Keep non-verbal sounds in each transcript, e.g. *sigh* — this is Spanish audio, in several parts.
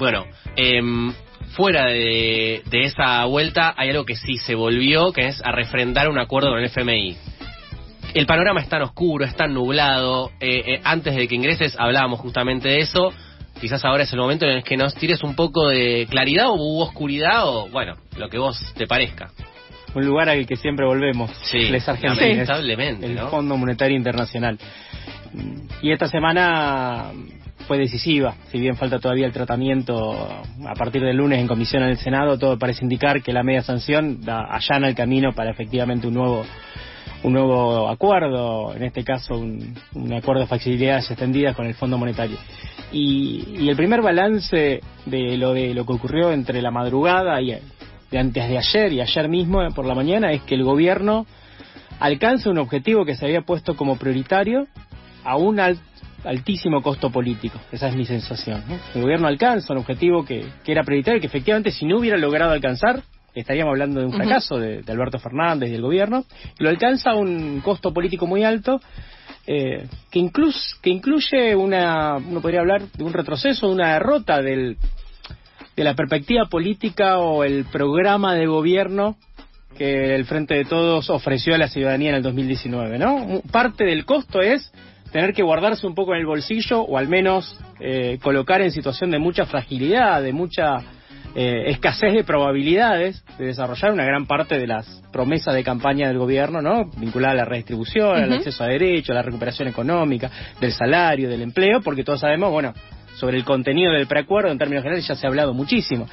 Bueno, em, fuera de, de esa vuelta hay algo que sí se volvió, que es a refrendar un acuerdo con el FMI. El panorama es tan oscuro, es tan nublado. eh, eh, antes de que ingreses hablábamos justamente de eso. Quizás ahora es el momento en el que nos tires un poco de claridad o oscuridad o, bueno, lo que vos te parezca. Un lugar al que siempre volvemos, Sí, les lamentablemente, el ¿no? Fondo Monetario Internacional. Y esta semana fue decisiva, si bien falta todavía el tratamiento a partir del lunes en comisión en el Senado, todo parece indicar que la media sanción da, allana el camino para efectivamente un nuevo un nuevo acuerdo, en este caso un, acuerdo de facilidades extendidas con el Fondo Monetario. Y, y el primer balance de lo de lo que ocurrió entre la madrugada y de antes de ayer y ayer mismo por la mañana es que el gobierno alcanza un objetivo que se había puesto como prioritario a un al- altísimo costo político. Esa es mi sensación. ¿no? El gobierno alcanza un objetivo que, que era prioritario y que efectivamente si no hubiera logrado alcanzar, estaríamos hablando de un fracaso de, de Alberto Fernández y del gobierno. Lo alcanza a un costo político muy alto eh, que, inclus- que incluye una, uno podría hablar de un retroceso, de una derrota del, de la perspectiva política o el programa de gobierno que el Frente de Todos ofreció a la ciudadanía en el 2019, ¿no? Parte del costo es tener que guardarse un poco en el bolsillo o al menos eh, colocar en situación de mucha fragilidad, de mucha eh, escasez de probabilidades de desarrollar una gran parte de las promesas de campaña del gobierno, ¿no? Vinculada a la redistribución, al acceso a derechos, a la recuperación económica, del salario, del empleo, porque todos sabemos, bueno, sobre el contenido del preacuerdo en términos generales ya se ha hablado muchísimo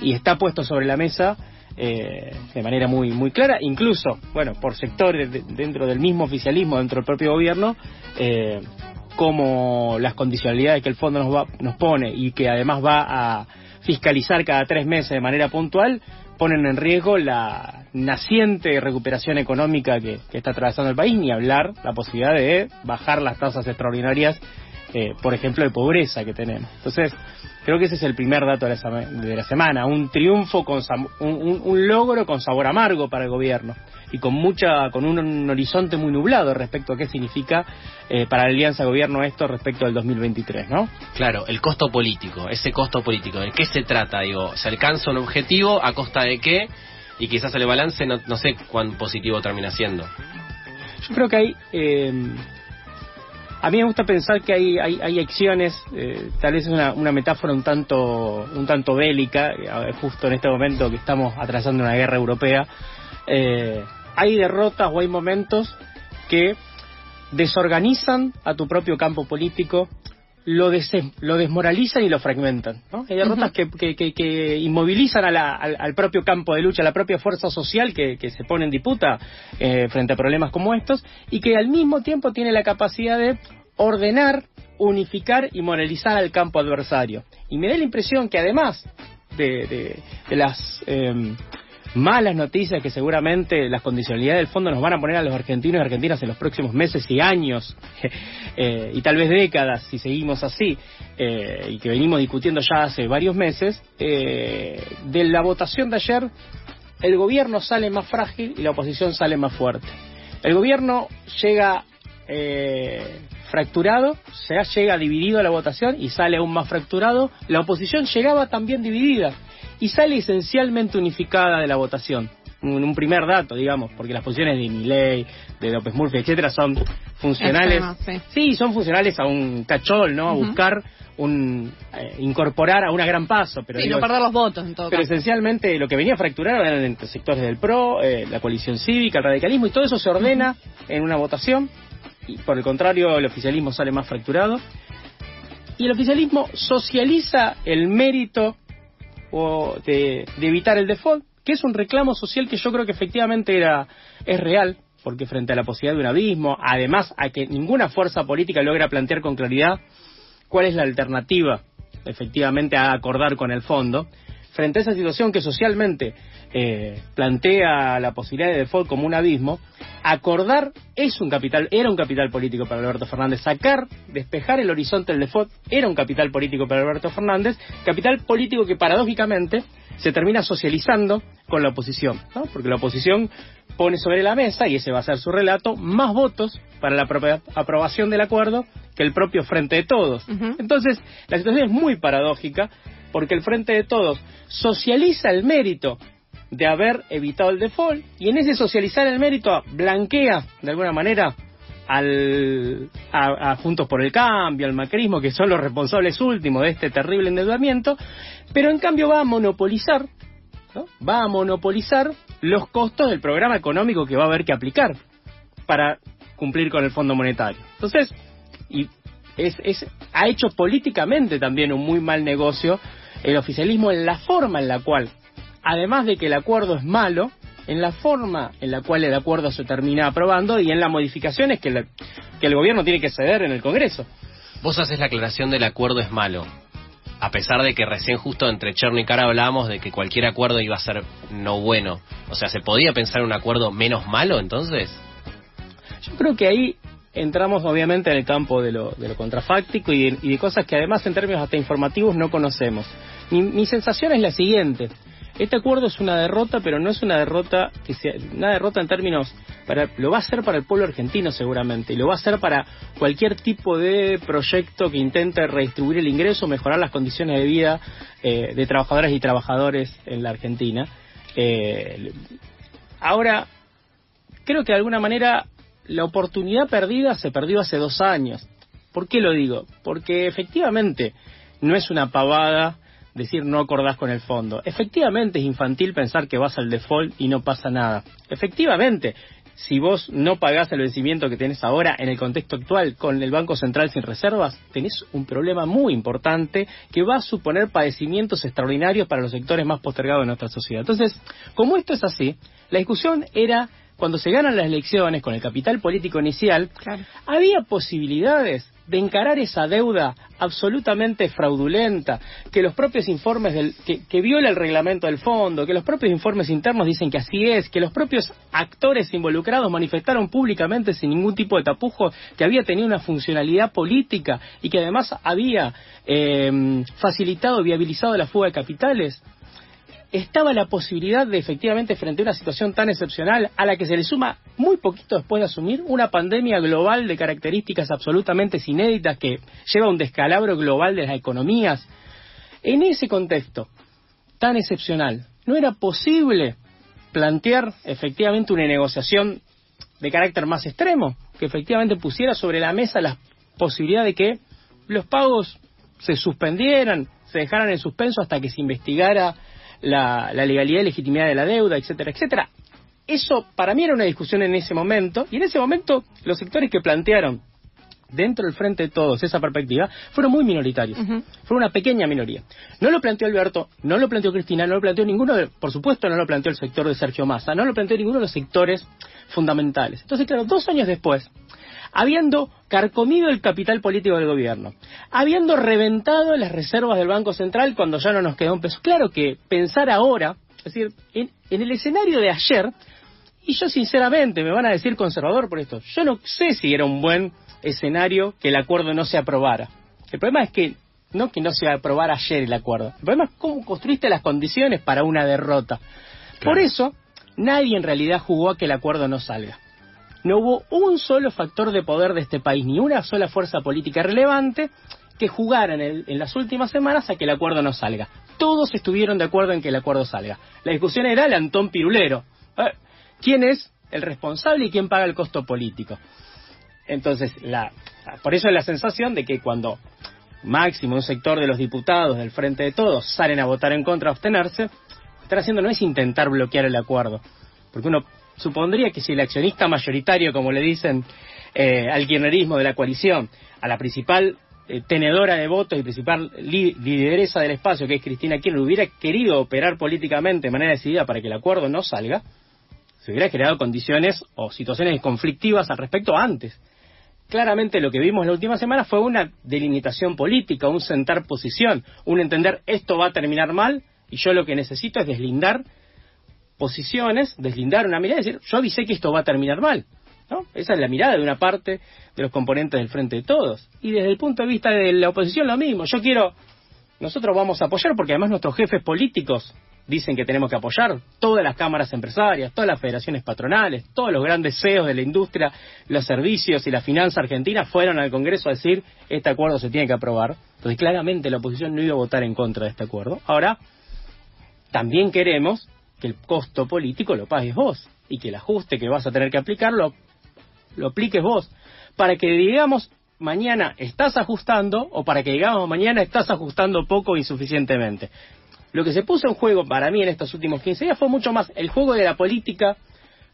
y está puesto sobre la mesa eh, de manera muy muy clara, incluso, bueno, por sectores de- dentro del mismo oficialismo, dentro del propio gobierno, eh, como las condicionalidades que el fondo nos, va, nos pone y que además va a fiscalizar cada tres meses de manera puntual, ponen en riesgo la naciente recuperación económica que, está atravesando el país, ni hablar la posibilidad de bajar las tasas extraordinarias, eh, por ejemplo, de pobreza que tenemos. Entonces, creo que ese es el primer dato de la, sema- de la semana, un triunfo, con un, un- un logro con sabor amargo para el gobierno y con mucha, con un, un horizonte muy nublado respecto a qué significa eh, para la alianza gobierno esto respecto al 2023, ¿no? Claro, el costo político, ese costo político, ¿de qué se trata? Digo, ¿se alcanza un objetivo a costa de qué? Y quizás el balance no, no sé cuán positivo termina siendo. Yo creo que hay. eh, a mí me gusta pensar que hay, hay, hay acciones, eh, tal vez es una, una metáfora un tanto, un tanto bélica, eh, justo en este momento que estamos atravesando una guerra europea. eh, hay derrotas o hay momentos que desorganizan a tu propio campo político, lo, des- lo desmoralizan y lo fragmentan. ¿no? Hay derrotas que, que- que- que inmovilizan a la- al, al propio campo de lucha, a la propia fuerza social que, que se pone en disputa eh, frente a problemas como estos y que al mismo tiempo tiene la capacidad de ordenar, unificar y moralizar al campo adversario. Y me da la impresión que además de, de- de las em, malas noticias que seguramente las condicionalidades del fondo nos van a poner a los argentinos y argentinas en los próximos meses y años *laughs* eh, y tal vez décadas si seguimos así eh, y que venimos discutiendo ya hace varios meses eh, de la votación de ayer el gobierno sale más frágil y la oposición sale más fuerte el gobierno llega fracturado, se llega dividido a la votación y sale aún más fracturado. La oposición llegaba también dividida y sale esencialmente unificada de la votación. Un, un primer dato, digamos, porque las posiciones de Milei, de López Murphy, etcétera, son funcionales. Sí. son funcionales a un cachol, ¿no? A buscar un eh, incorporar a una gran paso, pero sí, digo, no perder los votos en todo pero caso. esencialmente lo que venía fracturado eran entre sectores del PRO, eh, la coalición cívica, el radicalismo, y todo eso se ordena en una votación. Y por el contrario, el oficialismo sale más fracturado. Y el oficialismo socializa el mérito o de, de evitar el default, que es un reclamo social que yo creo que efectivamente era es real, porque frente a la posibilidad de un abismo, además a que ninguna fuerza política logra plantear con claridad cuál es la alternativa efectivamente a acordar con el fondo, frente a esa situación que socialmente eh, plantea la posibilidad de default como un abismo, acordar es un capital, era un capital político para Alberto Fernández, sacar, despejar el horizonte del default era un capital político para Alberto Fernández, capital político que paradójicamente se termina socializando con la oposición, ¿no? porque la oposición pone sobre la mesa, y ese va a ser su relato, más votos para la propia aprobación del acuerdo que el propio Frente de Todos. Entonces, la situación es muy paradójica porque el Frente de Todos socializa el mérito de haber evitado el default y en ese socializar el mérito blanquea de alguna manera al, a, Juntos por el Cambio, al macrismo, que son los responsables últimos de este terrible endeudamiento, pero en cambio va a monopolizar, va a monopolizar los costos del programa económico que va a haber que aplicar para cumplir con el Fondo Monetario. Entonces, y es, es, ha hecho políticamente también un muy mal negocio el oficialismo en la forma en la cual, además de que el acuerdo es malo, en la forma en la cual el acuerdo se termina aprobando y en las modificaciones que, que el gobierno tiene que ceder en el Congreso. Vos haces la aclaración del acuerdo es malo, a pesar de que recién justo entre Cherno y Cara hablábamos de que cualquier acuerdo iba a ser no bueno. O sea, ¿se podía pensar un acuerdo menos malo entonces? Yo creo que ahí entramos obviamente en el campo de lo, de lo contrafáctico y de, cosas que además en términos hasta informativos no conocemos. Mi sensación es la siguiente. Este acuerdo es una derrota, pero no es una derrota que sea una derrota en términos para lo va a ser para el pueblo argentino seguramente y lo va a ser para cualquier tipo de proyecto que intente redistribuir el ingreso, mejorar las condiciones de vida eh, de trabajadoras y trabajadores en la Argentina. Eh, ahora creo que de alguna manera la oportunidad perdida se perdió hace dos años. ¿Por qué lo digo? Porque efectivamente no es una pavada decir no acordás con el fondo. Efectivamente es infantil pensar que vas al default y no pasa nada. Efectivamente, si vos no pagás el vencimiento que tenés ahora en el contexto actual con el Banco Central sin reservas, tenés un problema muy importante que va a suponer padecimientos extraordinarios para los sectores más postergados de nuestra sociedad. Entonces, como esto es así, la discusión era cuando se ganan las elecciones con el capital político inicial, había posibilidades de encarar esa deuda absolutamente fraudulenta, que los propios informes del, que, viola el reglamento del fondo, que los propios informes internos dicen que así es, que los propios actores involucrados manifestaron públicamente sin ningún tipo de tapujo que había tenido una funcionalidad política y que además había eh, facilitado, viabilizado la fuga de capitales estaba la posibilidad de efectivamente frente a una situación tan excepcional a la que se le suma muy poquito después de asumir una pandemia global de características absolutamente inéditas que lleva a un descalabro global de las economías. En ese contexto tan excepcional, no era posible plantear efectivamente una negociación de carácter más extremo, que efectivamente pusiera sobre la mesa la posibilidad de que los pagos se suspendieran, se dejaran en suspenso hasta que se investigara la, legalidad y legitimidad de la deuda, etcétera, etcétera. Eso para mí era una discusión en ese momento, y en ese momento los sectores que plantearon dentro del frente de todos esa perspectiva fueron muy minoritarios, fueron una pequeña minoría. No lo planteó Alberto, no lo planteó Cristina, no lo planteó ninguno, de, por supuesto no lo planteó el sector de Sergio Massa, no lo planteó ninguno de los sectores fundamentales. Entonces, claro, dos años después, habiendo carcomido el capital político del gobierno, habiendo reventado las reservas del Banco Central cuando ya no nos quedó un peso. Claro que pensar ahora, es decir, en, el escenario de ayer, y yo sinceramente me van a decir conservador por esto, yo no sé si era un buen escenario que el acuerdo no se aprobara. El problema es que no que no se aprobara ayer el acuerdo, el problema es cómo construiste las condiciones para una derrota. Por eso, nadie en realidad jugó a que el acuerdo no salga no hubo un solo factor de poder de este país, ni una sola fuerza política relevante que jugara en, las últimas semanas a que el acuerdo no salga. Todos estuvieron de acuerdo en que el acuerdo salga. La discusión era el Antón Pirulero. Eh, ¿Quién es el responsable y quién paga el costo político? Entonces, la, por eso es la sensación de que cuando máximo un sector de los diputados del Frente de Todos salen a votar en contra, a abstenerse, lo que están haciendo no es intentar bloquear el acuerdo, porque uno supondría que si el accionista mayoritario, como le dicen eh, al kirchnerismo de la coalición, a la principal eh, tenedora de votos y principal lideresa del espacio, que es Cristina Kirchner, hubiera querido operar políticamente de manera decidida para que el acuerdo no salga, se hubiera creado condiciones o situaciones conflictivas al respecto antes. Claramente lo que vimos la última semana fue una delimitación política, un sentar posición, un entender esto va a terminar mal y yo lo que necesito es deslindar posiciones, deslindar una mirada y decir, yo avisé que esto va a terminar mal. ¿no? Esa es la mirada de una parte de los componentes del Frente de Todos. Y desde el punto de vista de la oposición lo mismo. Yo quiero nosotros vamos a apoyar porque además nuestros jefes políticos dicen que tenemos que apoyar todas las cámaras empresarias, todas las federaciones patronales, todos los grandes CEOs de la industria, los servicios y la finanza argentina fueron al Congreso a decir este acuerdo se tiene que aprobar. Entonces claramente la oposición no iba a votar en contra de este acuerdo. Ahora, también queremos que el costo político lo pagues vos y que el ajuste que vas a tener que aplicar lo, apliques vos. Para que digamos mañana estás ajustando o para que digamos mañana estás ajustando poco o insuficientemente. Lo que se puso en juego para mí en estos últimos 15 días fue mucho más el juego de la política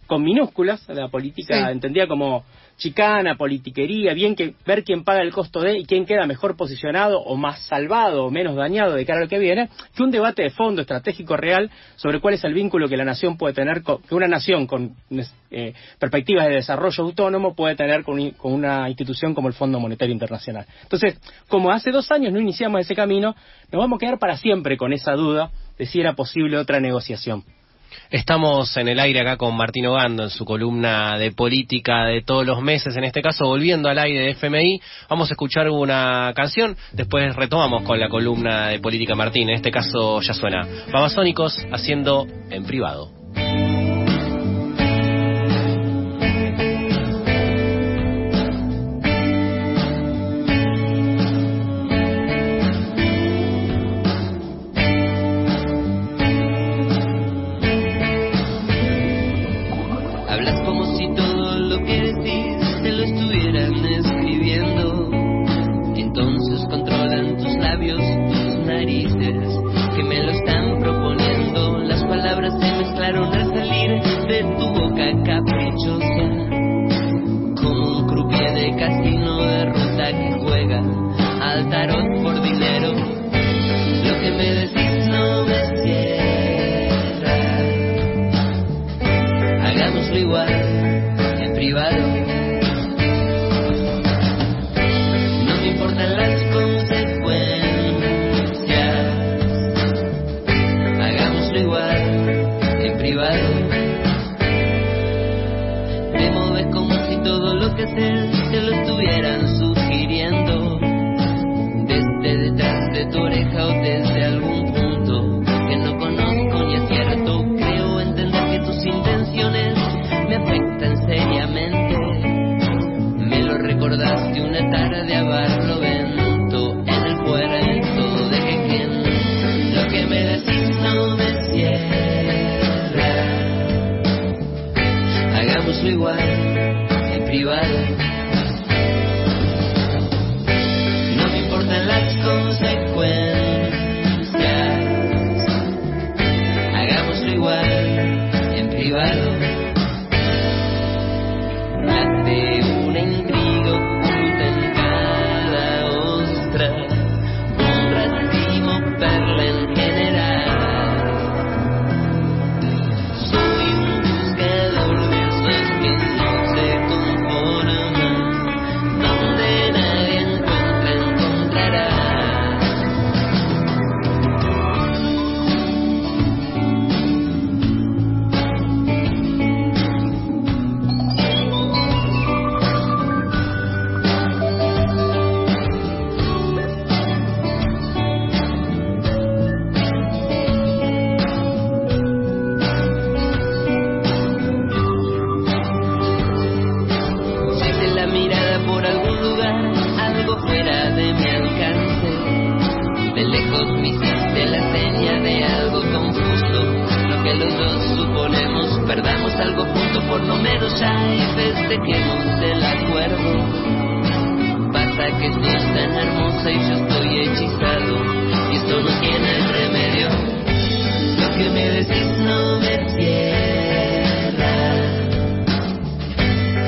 con minúsculas, la política entendida como chicana, politiquería, bien que ver quién paga el costo de y quién queda mejor posicionado o más salvado o menos dañado de cara a lo que viene, que un debate de fondo estratégico real sobre cuál es el vínculo que la nación puede tener, con, que una nación con eh, perspectivas de desarrollo autónomo puede tener con, con una institución como el Fondo Monetario Internacional. Entonces, como hace dos años no iniciamos ese camino, nos vamos a quedar para siempre con esa duda de si era posible otra negociación. Estamos en el aire acá con Martín Ogando en su columna de política de todos los meses, en este caso volviendo al aire de FMI. Vamos a escuchar una canción, después retomamos con la columna de política Martín, en este caso ya suena Babasónicos haciendo en privado. Portland. ojos me hiciste la seña de algo confuso. Lo que los dos suponemos, perdamos algo junto por lo menos hay desde que nos el acuerdo. Pasa que tú es tan hermosa y yo estoy hechizado. Y esto no tiene remedio. Lo que me decís no me cierra.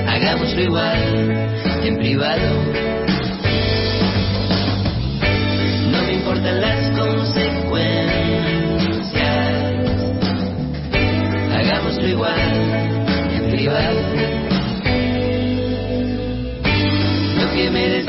Hagámoslo igual, en privado. Importan las consecuencias.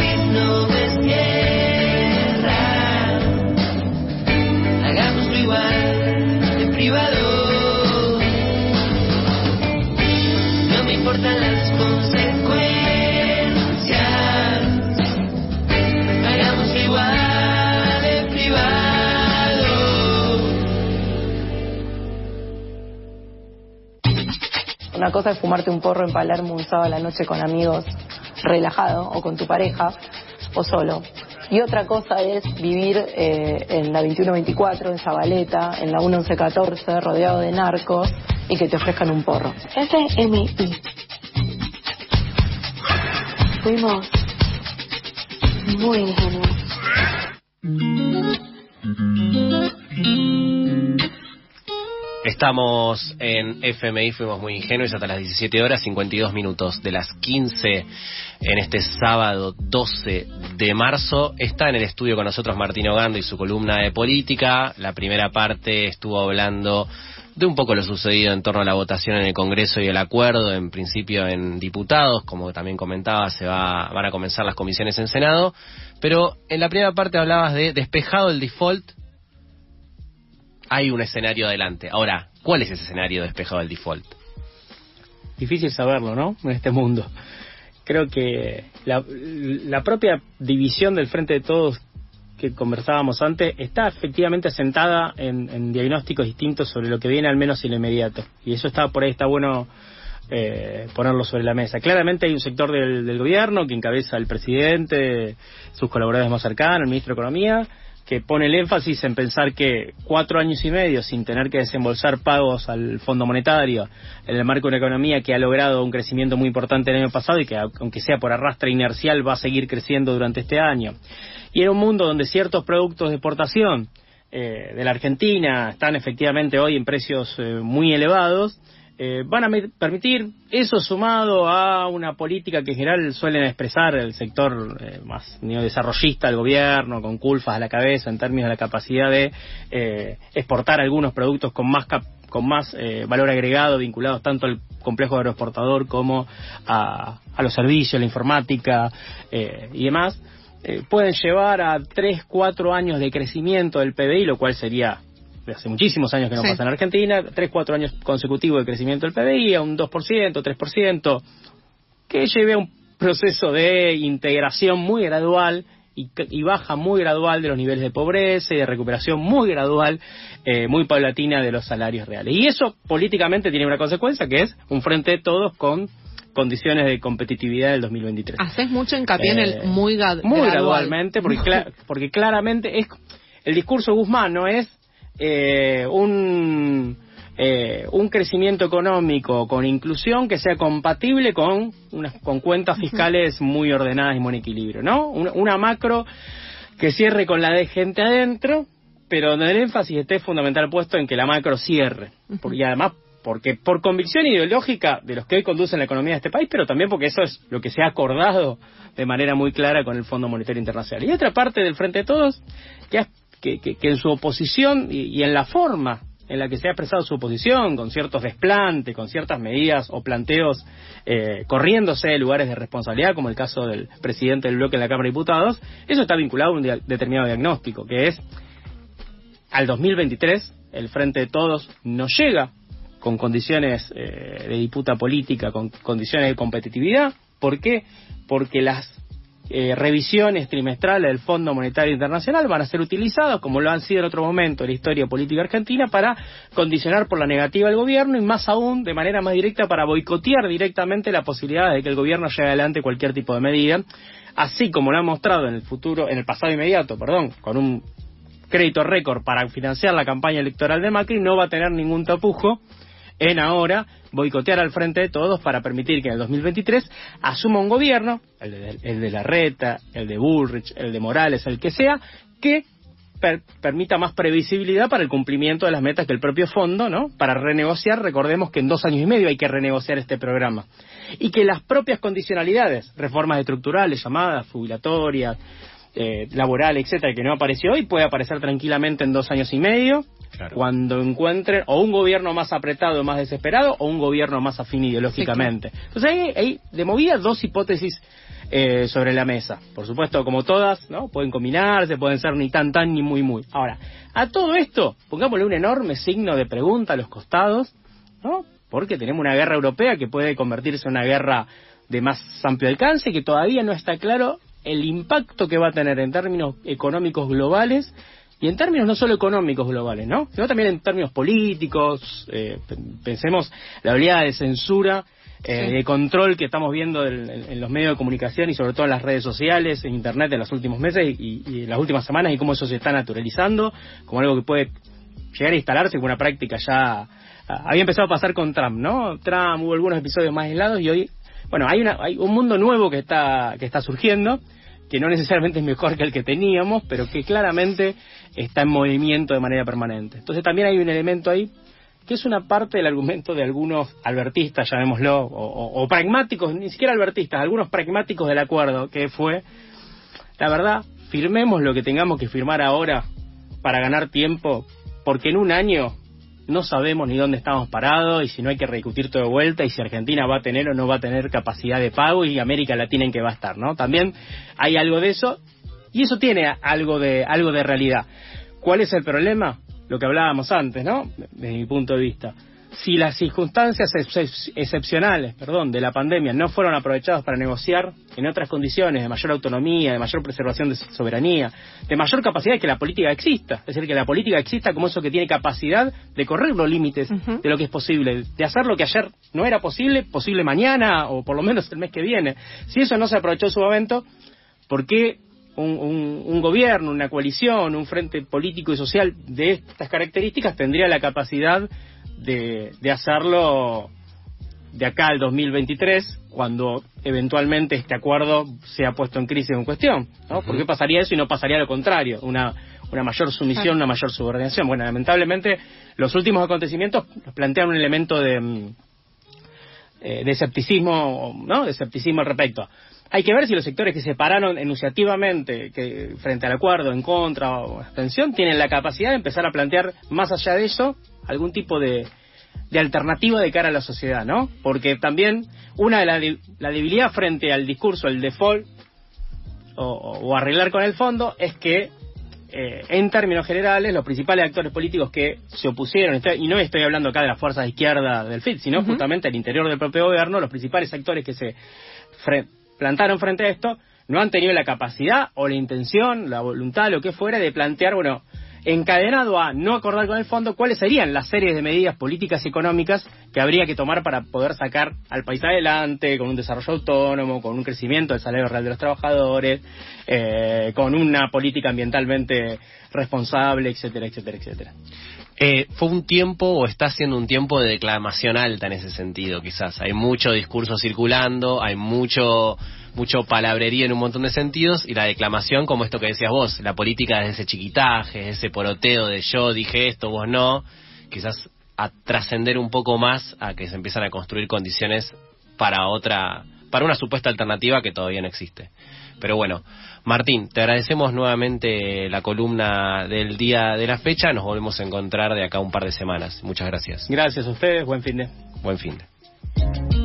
Es fumarte un porro en Palermo un sábado a la noche con amigos relajado o con tu pareja o solo. Y otra cosa es vivir eh, en la 2124, en Zabaleta, en la 1114, rodeado de narcos y que te ofrezcan un porro. FMI. Fuimos muy ingenuos. Estamos en FMI, fuimos muy ingenuos hasta las 17 horas 52 minutos de las 15 en este sábado 12 de marzo. Está en el estudio con nosotros Martín Ogando y su columna de política. La primera parte estuvo hablando de un poco lo sucedido en torno a la votación en el Congreso y el acuerdo, en principio en diputados, como también comentaba, se va, van a comenzar las comisiones en Senado. Pero en la primera parte hablabas de despejado el default hay un escenario adelante. Ahora, ¿cuál es ese escenario despejado del default? Difícil saberlo, ¿no? En este mundo. Creo que la, propia división del Frente de Todos que conversábamos antes está efectivamente asentada en, diagnósticos distintos sobre lo que viene al menos en inmediato. Y eso está por ahí, está bueno eh, ponerlo sobre la mesa. Claramente hay un sector del, del, gobierno que encabeza el presidente, sus colaboradores más cercanos, el ministro de Economía, que pone el énfasis en pensar que cuatro años y medio sin tener que desembolsar pagos al Fondo Monetario en el marco de una economía que ha logrado un crecimiento muy importante el año pasado y que aunque sea por arrastre inercial va a seguir creciendo durante este año. Y en un mundo donde ciertos productos de exportación eh, de la Argentina están efectivamente hoy en precios eh, muy elevados, eh, van a permitir eso sumado a una política que en general suelen expresar el sector eh, más neodesarrollista del gobierno, con culfas a la cabeza en términos de la capacidad de eh, exportar algunos productos con más con más valor agregado vinculados tanto al complejo aeroexportador como a, a los servicios, la informática y demás, pueden llevar a 3, 4 años de crecimiento del PBI, lo cual sería hace muchísimos años que no pasa en Argentina, tres, cuatro años consecutivos de crecimiento del PBI a un 2%, 3%, que lleve a un proceso de integración muy gradual y, baja muy gradual de los niveles de pobreza y de recuperación muy gradual, eh, muy paulatina de los salarios reales. Y eso políticamente tiene una consecuencia que es un frente de todos con condiciones de competitividad del 2023. Haces mucho hincapié en el eh, muy, muy gradualmente, porque, porque claramente es el discurso Guzmán no es eh, un, eh, un crecimiento económico con inclusión que sea compatible con, unas, con cuentas fiscales muy ordenadas y muy en equilibrio, ¿no? Una, macro que cierre con la de gente adentro, pero donde el énfasis esté fundamental puesto en que la macro cierre. Y además, porque por convicción ideológica de los que hoy conducen la economía de este país, pero también porque eso es lo que se ha acordado de manera muy clara con el Fondo Monetario Internacional. Y otra parte del Frente de Todos, que ha que, en su oposición y, en la forma en la que se ha expresado su oposición, con ciertos desplantes, con ciertas medidas o planteos eh, corriéndose de lugares de responsabilidad, como el caso del presidente del bloque en la Cámara de Diputados, eso está vinculado a un determinado diagnóstico, que es al 2023 el Frente de Todos no llega con condiciones eh, de disputa política, con condiciones de competitividad. ¿Por qué? Porque las eh, revisiones trimestrales del Fondo Monetario Internacional van a ser utilizados, como lo han sido en otro momento en la historia política argentina, para condicionar por la negativa al gobierno y más aún, de manera más directa, para boicotear directamente la posibilidad de que el gobierno lleve adelante cualquier tipo de medida, así como lo ha mostrado en el futuro, en el pasado inmediato, perdón, con un crédito récord para financiar la campaña electoral de Macri, no va a tener ningún tapujo en ahora boicotear al frente de todos para permitir que en el 2023 asuma un gobierno, el de, el de el de Bullrich, el de Morales, el que sea, que permita más previsibilidad para el cumplimiento de las metas que el propio fondo, ¿no? Para renegociar, recordemos que en dos años y medio hay que renegociar este programa. Y que las propias condicionalidades, reformas estructurales, llamadas, jubilatorias, eh, laboral, etcétera, que no apareció hoy, puede aparecer tranquilamente en dos años y medio, cuando encuentren o un gobierno más apretado, más desesperado, o un gobierno más afín ideológicamente. Entonces hay, hay, de movida dos hipótesis eh, sobre la mesa. Por supuesto, como todas, ¿no? Pueden combinarse, pueden ser ni tan tan ni muy muy. Ahora, a todo esto, pongámosle un enorme signo de pregunta a los costados, ¿no? Porque tenemos una guerra europea que puede convertirse en una guerra de más amplio alcance, que todavía no está claro el impacto que va a tener en términos económicos globales y en términos no solo económicos globales, ¿no? Sino también en términos políticos, eh, pensemos la oleada de censura, eh, de control que estamos viendo en, los medios de comunicación y sobre todo en las redes sociales, en Internet en los últimos meses y, y en las últimas semanas y cómo eso se está naturalizando como algo que puede llegar a instalarse como una práctica ya ah, había empezado a pasar con Trump, ¿no? Trump hubo algunos episodios más aislados y hoy, bueno, hay, una, hay un mundo nuevo que está, que está surgiendo, que no necesariamente es mejor que el que teníamos, pero que claramente está en movimiento de manera permanente. Entonces también hay un elemento ahí que es una parte del argumento de algunos albertistas, llamémoslo, o, o pragmáticos, ni siquiera albertistas, algunos pragmáticos del acuerdo, que fue, la verdad, firmemos lo que tengamos que firmar ahora para ganar tiempo, porque en un año no sabemos ni dónde estamos parados y si no hay que discutir todo de vuelta y si Argentina va a tener o no va a tener capacidad de pago y América Latina en que va a estar, ¿no? También hay algo de eso y eso tiene algo de algo de realidad. ¿Cuál es el problema? Lo que hablábamos antes, ¿no? Desde mi punto de vista si las circunstancias excepcionales perdón, de la pandemia no fueron aprovechadas para negociar en otras condiciones de mayor autonomía, de mayor preservación de soberanía, de mayor capacidad de que la política exista, es decir, que la política exista como eso que tiene capacidad de correr los límites de lo que es posible, de hacer lo que ayer no era posible, posible mañana o por lo menos el mes que viene. Si eso no se aprovechó en su momento, ¿por qué un, un, gobierno, una coalición, un frente político y social de estas características tendría la capacidad de, hacerlo de acá al 2023, cuando eventualmente este acuerdo sea puesto en crisis o en cuestión. ¿no? ¿Por qué pasaría eso y no pasaría lo contrario? Una, una mayor sumisión, una mayor subordinación. Bueno, lamentablemente los últimos acontecimientos plantean un elemento de, mm, eh, de escepticismo, ¿no? De escepticismo al respecto. Hay que ver si los sectores que se pararon enunciativamente que, frente al acuerdo, en contra o abstención, tienen la capacidad de empezar a plantear más allá de eso algún tipo de, de alternativa de cara a la sociedad, ¿no? Porque también una de la, la debilidad frente al discurso, el default o, arreglar con el fondo es que eh, en términos generales, los principales actores políticos que se opusieron, y no estoy hablando acá de las fuerzas de izquierda del FIT, sino justamente al interior del propio gobierno, los principales actores que se plantaron frente a esto, no han tenido la capacidad o la intención, la voluntad, lo que fuera, de plantear, bueno, encadenado a no acordar con el fondo cuáles serían las series de medidas políticas y económicas que habría que tomar para poder sacar al país adelante con un desarrollo autónomo, con un crecimiento del salario real de los trabajadores, eh, con una política ambientalmente responsable, etcétera, etcétera, etcétera. Eh, fue un tiempo o está siendo un tiempo de declamación alta en ese sentido, quizás. Hay mucho discurso circulando, hay mucho mucho palabrería en un montón de sentidos y la declamación como esto que decías vos, la política es ese chiquitaje, ese poroteo de yo dije esto, vos no, quizás a trascender un poco más a que se empiezan a construir condiciones para otra, para una supuesta alternativa que todavía no existe. Pero bueno, Martín, te agradecemos nuevamente la columna del día de la fecha. Nos volvemos a encontrar de acá un par de semanas. Muchas gracias. Gracias a ustedes. Buen fin de. Buen fin de.